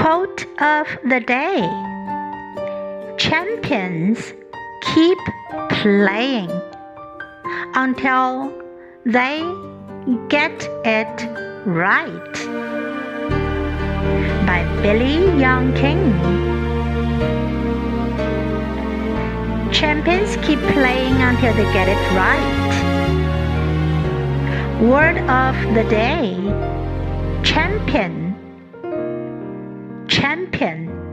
Quote of the day Champions keep playing until they get it right. By Billie Jean King. Champions keep playing until they get it right. Word of the day Champion Champion